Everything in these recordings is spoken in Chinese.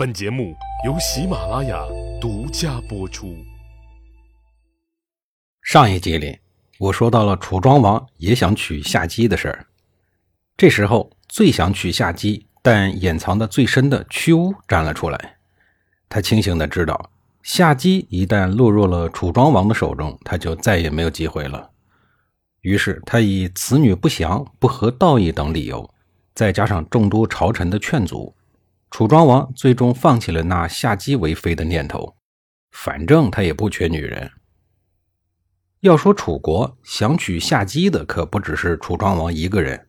本节目由喜马拉雅独家播出。上一集里，我说到了楚庄王也想娶夏姬的事儿。这时候，最想娶夏姬但掩藏的最深的屈巫站了出来。他清醒的知道，夏姬一旦落入了楚庄王的手中，他就再也没有机会了。于是，他以此女不祥、不合道义等理由，再加上众多朝臣的劝阻。楚庄王最终放弃了纳夏姬为妃的念头，反正他也不缺女人。要说楚国想娶夏姬的，可不只是楚庄王一个人。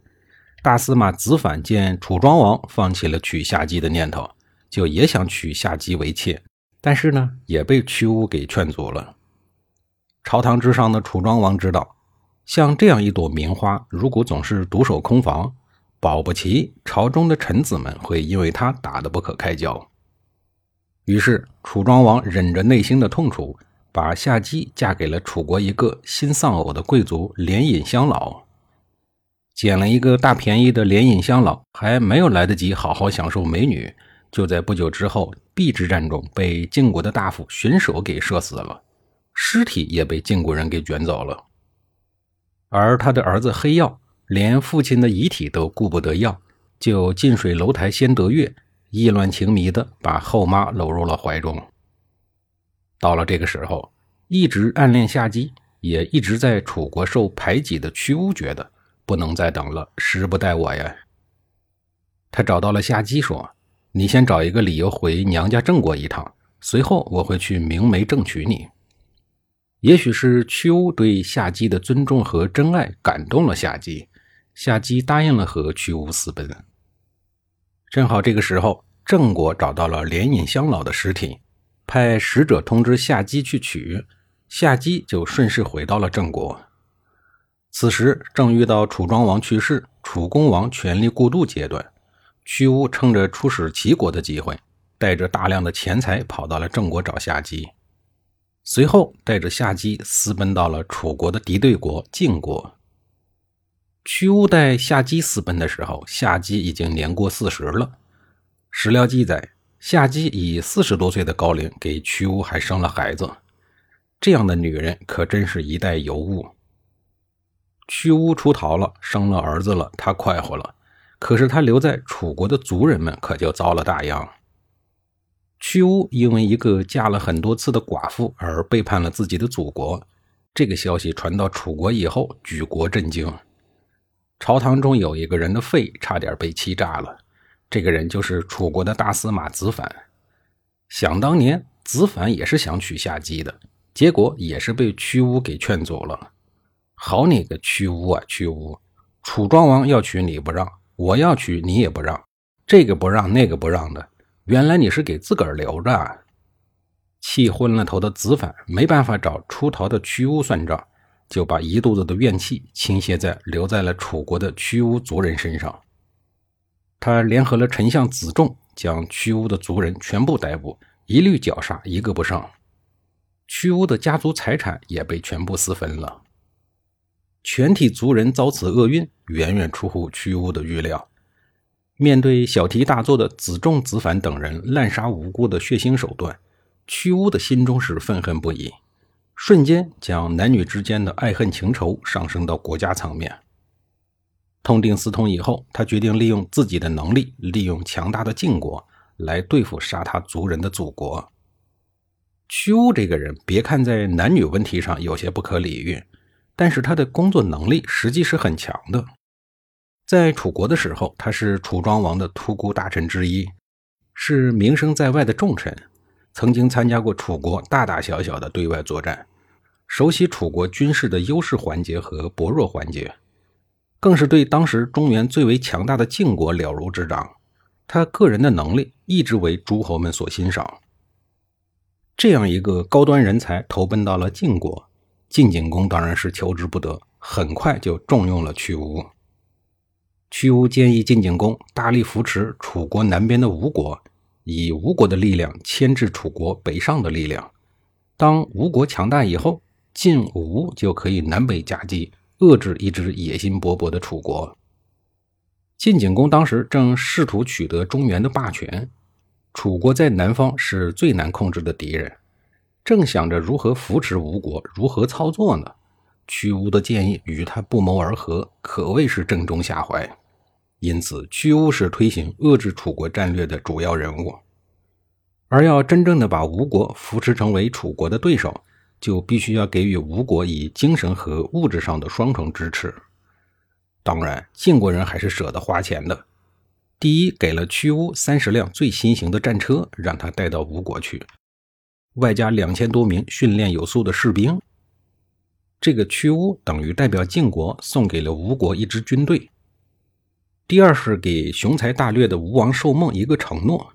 大司马子反见楚庄王放弃了娶夏姬的念头，就也想娶夏姬为妾，但是呢，也被屈巫给劝阻了。朝堂之上的楚庄王知道，像这样一朵名花，如果总是独守空房。保不齐朝中的臣子们会因为他打得不可开交。于是楚庄王忍着内心的痛楚，把夏姬嫁给了楚国一个新丧偶的贵族连尹乡老。捡了一个大便宜的连尹乡老，还没有来得及好好享受美女，就在不久之后，邲之战中被晋国的大夫荀守给射死了，尸体也被晋国人给卷走了。而他的儿子黑曜。连父亲的遗体都顾不得要，就近水楼台先得月，意乱情迷的把后妈搂入了怀中。到了这个时候，一直暗恋夏姬，也一直在楚国受排挤的屈巫觉得不能再等了，时不待我呀。他找到了夏姬，说：“你先找一个理由回娘家郑国一趟，随后我会去明媒正娶你。”也许是屈巫对夏姬的尊重和真爱感动了夏姬。夏姬答应了和屈巫私奔。正好这个时候，郑国找到了连尹乡老的尸体，派使者通知夏姬去取。夏姬就顺势回到了郑国。此时正遇到楚庄王去世，楚公王权力过渡阶段，屈巫趁着出使齐国的机会，带着大量的钱财跑到了郑国找夏姬，随后带着夏姬私奔到了楚国的敌对国晋国。屈巫带夏姬私奔的时候，夏姬已经年过四十了。史料记载，夏姬以四十多岁的高龄给屈巫还生了孩子。这样的女人可真是一代尤物。屈巫出逃了，生了儿子了，她快活了。可是她留在楚国的族人们可就遭了大殃。屈巫因为一个嫁了很多次的寡妇而背叛了自己的祖国，这个消息传到楚国以后，举国震惊。朝堂中有一个人的肺差点被气炸了，这个人就是楚国的大司马子反。想当年，子反也是想娶夏姬的，结果也是被屈巫给劝走了。好你个屈巫啊，屈巫！楚庄王要娶你不让，我要娶你也不让，这个不让那个不让的，原来你是给自个儿留着。啊！气昏了头的子反没办法找出逃的屈巫算账。就把一肚子的怨气倾泻在留在了楚国的屈巫族人身上。他联合了丞相子仲，将屈巫的族人全部逮捕，一律绞杀，一个不剩。屈巫的家族财产也被全部私分了。全体族人遭此厄运，远远出乎屈巫的预料。面对小题大做的子仲、子反等人滥杀无辜的血腥手段，屈巫的心中是愤恨不已。瞬间将男女之间的爱恨情仇上升到国家层面。痛定思痛以后，他决定利用自己的能力，利用强大的晋国来对付杀他族人的祖国。屈巫这个人，别看在男女问题上有些不可理喻，但是他的工作能力实际是很强的。在楚国的时候，他是楚庄王的突孤大臣之一，是名声在外的重臣，曾经参加过楚国大大小小的对外作战。熟悉楚国军事的优势环节和薄弱环节，更是对当时中原最为强大的晋国了如指掌。他个人的能力一直为诸侯们所欣赏。这样一个高端人才投奔到了晋国，晋景公当然是求之不得，很快就重用了屈巫。屈巫建议晋景公大力扶持楚国南边的吴国，以吴国的力量牵制楚国北上的力量。当吴国强大以后，晋吴就可以南北夹击，遏制一支野心勃勃的楚国。晋景公当时正试图取得中原的霸权，楚国在南方是最难控制的敌人，正想着如何扶持吴国，如何操作呢？屈巫的建议与他不谋而合，可谓是正中下怀。因此，屈巫是推行遏制楚国战略的主要人物。而要真正的把吴国扶持成为楚国的对手，就必须要给予吴国以精神和物质上的双重支持。当然，晋国人还是舍得花钱的。第一，给了屈巫三十辆最新型的战车，让他带到吴国去，外加两千多名训练有素的士兵。这个屈巫等于代表晋国送给了吴国一支军队。第二是给雄才大略的吴王寿梦一个承诺：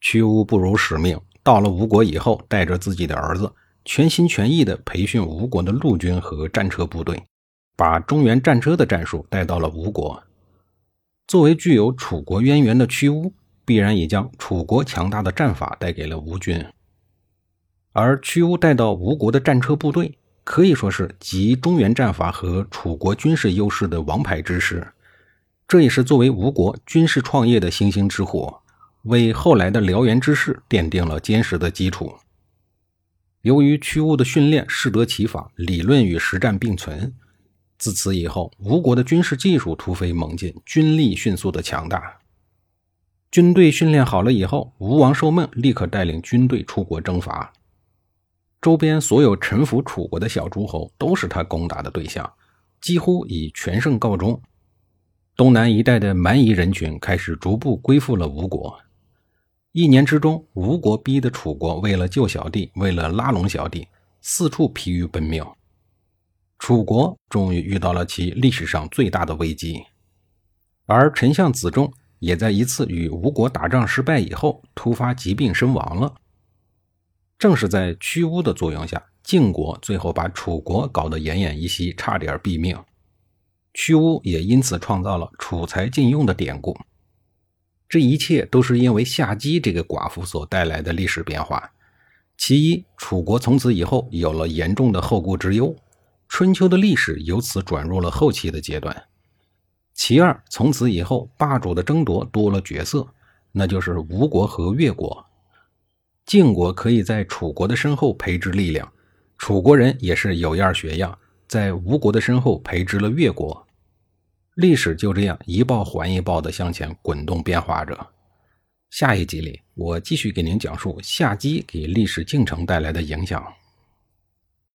屈巫不辱使命，到了吴国以后，带着自己的儿子，全心全意地培训吴国的陆军和战车部队，把中原战车的战术带到了吴国。作为具有楚国渊源的屈巫，必然也将楚国强大的战法带给了吴军。而屈巫带到吴国的战车部队。可以说是集中原战法和楚国军事优势的王牌之师，这也是作为吴国军事创业的星星之火，为后来的燎原之势奠定了坚实的基础。由于屈巫的训练适得其反，理论与实战并存，自此以后，吴国的军事技术突飞猛进，军力迅速的强大。军队训练好了以后，吴王寿梦立刻带领军队出国征伐。周边所有臣服楚国的小诸侯都是他攻打的对象，几乎以全胜告终。东南一带的蛮夷人群开始逐步归附了吴国。一年之中，吴国逼得楚国为了救小弟，为了拉拢小弟，四处疲于奔命。楚国终于遇到了其历史上最大的危机，而丞相子仲也在一次与吴国打仗失败以后，突发疾病身亡了。正是在屈巫的作用下，晋国最后把楚国搞得奄奄一息，差点毙命。屈巫也因此创造了“楚才晋用”的典故。这一切都是因为夏姬这个寡妇所带来的历史变化。其一，楚国从此以后有了严重的后顾之忧，春秋的历史由此转入了后期的阶段。其二，从此以后霸主的争夺多了角色，那就是吴国和越国。晋国可以在楚国的身后培植力量，楚国人也是有样学样，在吴国的身后培植了越国。历史就这样一报还一报的向前滚动变化着。下一集里，我继续给您讲述夏姬给历史进程带来的影响。